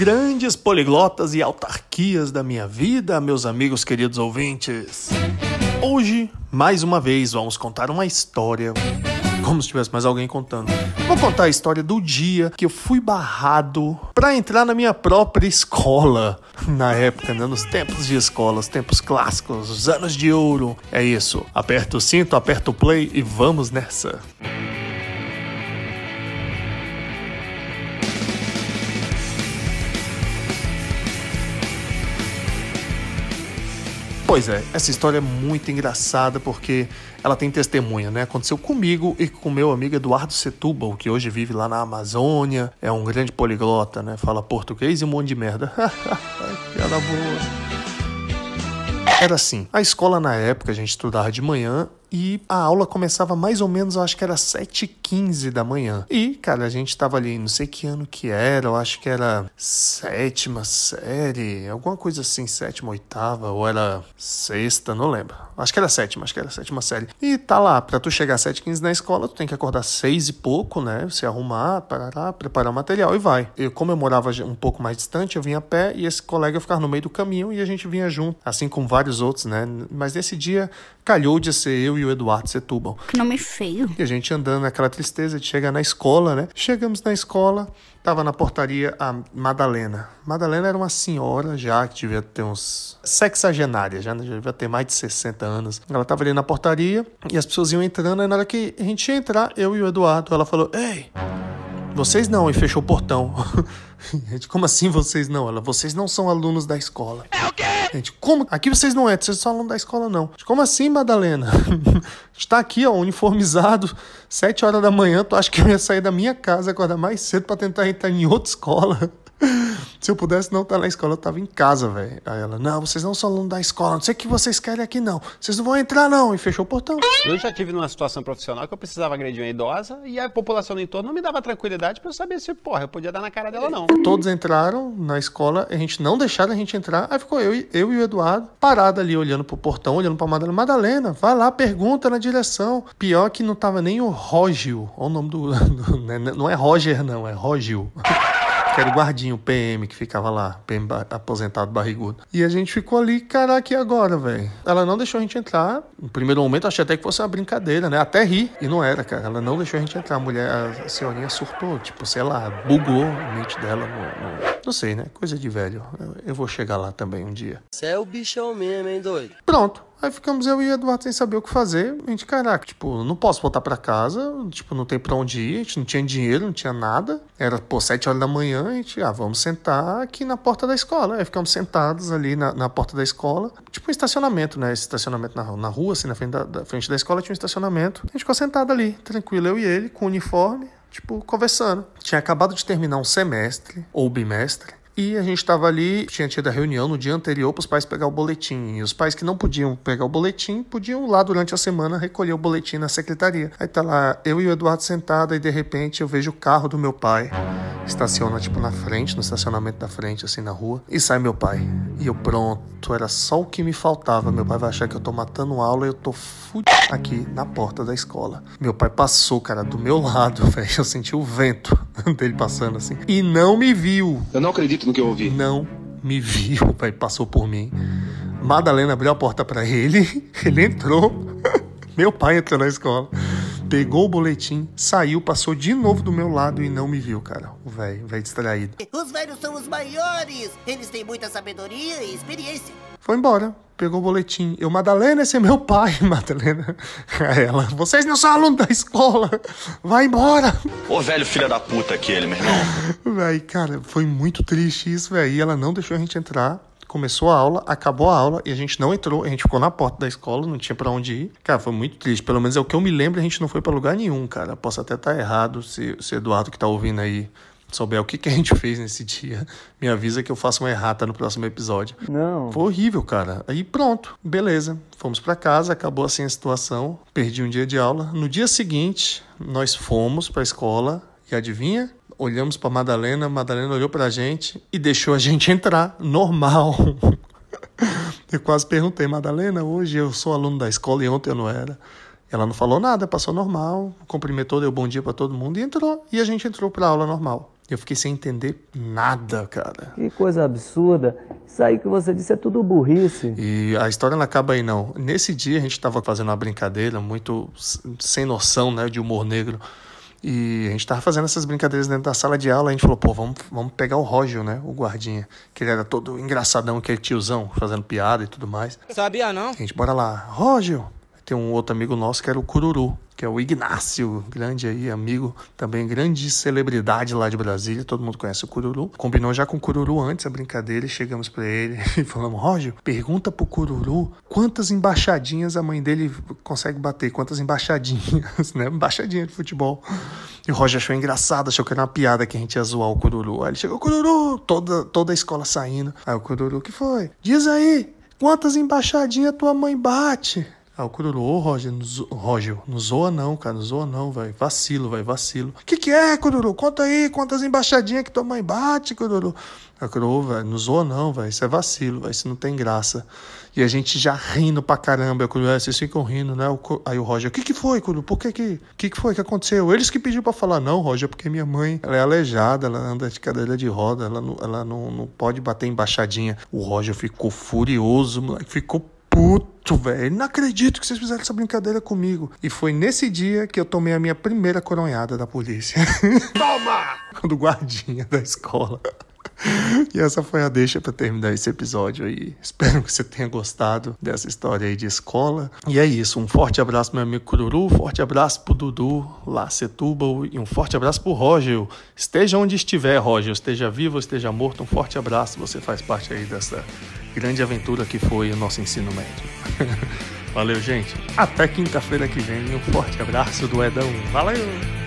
Grandes poliglotas e autarquias da minha vida, meus amigos queridos ouvintes. Hoje, mais uma vez, vamos contar uma história. Como se tivesse mais alguém contando. Vou contar a história do dia que eu fui barrado para entrar na minha própria escola. Na época, né, nos tempos de escola, os tempos clássicos, os anos de ouro. É isso. Aperta o cinto, aperta o play e vamos nessa. Pois é, essa história é muito engraçada porque ela tem testemunha, né? Aconteceu comigo e com meu amigo Eduardo Setúbal, que hoje vive lá na Amazônia, é um grande poliglota, né? Fala português e um monte de merda. Piada boa. Era assim, a escola na época a gente estudava de manhã e a aula começava mais ou menos, eu acho que era 7h15 da manhã. E, cara, a gente tava ali, não sei que ano que era, eu acho que era sétima série, alguma coisa assim, sétima, oitava, ou era sexta, não lembro. Acho que era sétima, acho que era sétima série. E tá lá, pra tu chegar às 7h15 na escola, tu tem que acordar seis e pouco, né? Se arrumar, parar, preparar o material e vai. Eu, como eu morava um pouco mais distante, eu vinha a pé e esse colega ficava no meio do caminho e a gente vinha junto, assim como vários outros, né? Mas nesse dia calhou de ser eu e o Eduardo Setúbal. Que nome feio. E a gente andando naquela tristeza de chegar na escola, né? Chegamos na escola, tava na portaria a Madalena. Madalena era uma senhora já que devia ter uns sexagenária, já, já devia ter mais de 60 anos. Ela tava ali na portaria e as pessoas iam entrando, e na hora que a gente ia entrar, eu e o Eduardo, ela falou: "Ei, vocês não", e fechou o portão. Gente, como assim vocês não? Ela, vocês não são alunos da escola. É o quê? Gente, como? Aqui vocês não é, vocês são alunos da escola, não. Como assim, Madalena? A gente tá aqui, ó, uniformizado, sete horas da manhã, tu acha que eu ia sair da minha casa, acordar mais cedo para tentar entrar em outra escola? Se eu pudesse não estar na escola, eu tava em casa, velho. Aí ela, não, vocês não são alunos da escola, não sei o que vocês querem aqui, não. Vocês não vão entrar, não. E fechou o portão. Eu já tive numa situação profissional que eu precisava agredir uma idosa e a população do entorno não me dava tranquilidade para eu saber se, porra, eu podia dar na cara dela, não. Todos entraram na escola, a gente não deixaram a gente entrar. Aí ficou eu, eu e o Eduardo parado ali, olhando pro portão, olhando pra Madalena. Madalena, vai lá, pergunta na direção. Pior que não tava nem o Rógio. Olha o nome do. do né, não é Roger, não, é Rógio. que era o guardinho, o PM, que ficava lá, PM aposentado barrigudo. E a gente ficou ali, caraca, e agora, velho? Ela não deixou a gente entrar. No primeiro momento, achei até que fosse uma brincadeira, né? Até ri. E não era, cara. Ela não deixou a gente entrar. A mulher, a senhorinha surtou, tipo, sei lá, bugou a mente dela. No, no... Não sei, né? Coisa de velho. Eu, vou chegar lá também um dia. Você é o bichão mesmo, hein, doido? Pronto. Aí ficamos eu e o Eduardo sem saber o que fazer. A gente, caraca, tipo, não posso voltar para casa, tipo, não tem pra onde ir, a gente não tinha dinheiro, não tinha nada. Era, pô, sete horas da manhã, a gente, ah, vamos sentar aqui na porta da escola. Aí ficamos sentados ali na, na porta da escola, tipo um estacionamento, né? Esse estacionamento na, na rua, assim, na frente da, da frente da escola tinha um estacionamento. A gente ficou sentado ali, tranquilo, eu e ele, com uniforme, tipo, conversando. Tinha acabado de terminar um semestre, ou bimestre, e a gente estava ali, tinha tido a reunião no dia anterior para os pais pegar o boletim. E os pais que não podiam pegar o boletim, podiam lá durante a semana recolher o boletim na secretaria. Aí tá lá, eu e o Eduardo sentado, e de repente eu vejo o carro do meu pai. Estaciona, tipo, na frente, no estacionamento da frente, assim, na rua. E sai meu pai. E eu, pronto, era só o que me faltava. Meu pai vai achar que eu tô matando aula e eu tô fudido aqui na porta da escola. Meu pai passou, cara, do meu lado, velho. Eu senti o vento dele passando assim. E não me viu. Eu não acredito no que eu ouvi. Não me viu, velho. Passou por mim. Madalena abriu a porta para ele. Ele entrou. Meu pai entrou na escola. Pegou o boletim, saiu, passou de novo do meu lado e não me viu, cara. O velho, velho distraído. Os velhos são os maiores. Eles têm muita sabedoria e experiência. Foi embora. Pegou o boletim. Eu, Madalena, esse é meu pai, Madalena. Aí ela, vocês não são alunos da escola. Vai embora. Ô velho filho da puta aquele, meu irmão. Véi, cara, foi muito triste isso, velho. E ela não deixou a gente entrar. Começou a aula, acabou a aula e a gente não entrou. A gente ficou na porta da escola, não tinha para onde ir. Cara, foi muito triste. Pelo menos é o que eu me lembro, a gente não foi para lugar nenhum, cara. Posso até estar errado se, se Eduardo que tá ouvindo aí souber o que, que a gente fez nesse dia, me avisa que eu faço uma errata no próximo episódio. Não. Foi horrível, cara. Aí pronto, beleza. Fomos para casa, acabou assim a situação. Perdi um dia de aula. No dia seguinte, nós fomos para a escola e adivinha? Olhamos para Madalena, Madalena olhou pra gente e deixou a gente entrar normal. Eu quase perguntei, Madalena, hoje eu sou aluno da escola e ontem eu não era. Ela não falou nada, passou normal, cumprimentou, deu bom dia para todo mundo e entrou. E a gente entrou para aula normal. Eu fiquei sem entender nada, cara. Que coisa absurda. Isso aí que você disse é tudo burrice. E a história não acaba aí, não. Nesse dia a gente estava fazendo uma brincadeira muito sem noção, né, de humor negro. E a gente tava fazendo essas brincadeiras dentro da sala de aula. A gente falou, pô, vamos, vamos pegar o Roger, né, o guardinha. Que ele era todo engraçadão, aquele tiozão, fazendo piada e tudo mais. Sabia não? A gente, bora lá. Roger, tem um outro amigo nosso que era o Cururu, que é o Ignácio, grande aí, amigo, também grande celebridade lá de Brasília, todo mundo conhece o Cururu. Combinou já com o Cururu antes a brincadeira e chegamos pra ele e falamos, Roger, pergunta pro Cururu quantas embaixadinhas a mãe dele consegue bater, quantas embaixadinhas, né? Embaixadinha de futebol. E o Roger achou engraçado, achou que era uma piada que a gente ia zoar o Cururu. Aí ele chegou, Cururu, toda, toda a escola saindo. Aí o Cururu, que foi? Diz aí, quantas embaixadinhas tua mãe bate? Aí o Cururu, ô Roger, Roger, não zoa não, cara, não zoa não, vai. Vacilo, vai, vacilo. Que que é, Cururu? Conta aí quantas embaixadinhas que tua mãe bate, Cururu. Aí o Cururu, velho, não zoa não, velho, isso é vacilo, velho, isso não tem graça. E a gente já rindo pra caramba, Cururu, é, vocês ficam rindo, né? Aí o Roger, o que que foi, Cururu? Por que que, que que foi que aconteceu? Eles que pediu pra falar, não, Roger, porque minha mãe, ela é aleijada, ela anda de cadeira de roda, ela não, ela não, não pode bater embaixadinha. O Roger ficou furioso, moleque, ficou puto, velho. Não acredito que vocês fizeram essa brincadeira comigo. E foi nesse dia que eu tomei a minha primeira coronhada da polícia. Toma! Do guardinha da escola. E essa foi a deixa pra terminar esse episódio aí. Espero que você tenha gostado dessa história aí de escola. E é isso. Um forte abraço, meu amigo Cururu. Forte abraço pro Dudu, lá Setúbal. E um forte abraço pro Roger. Esteja onde estiver, Roger. Esteja vivo, esteja morto. Um forte abraço. Você faz parte aí dessa grande aventura que foi o nosso ensino médio. Valeu, gente. Até quinta-feira que vem. Um forte abraço do Edão. Valeu!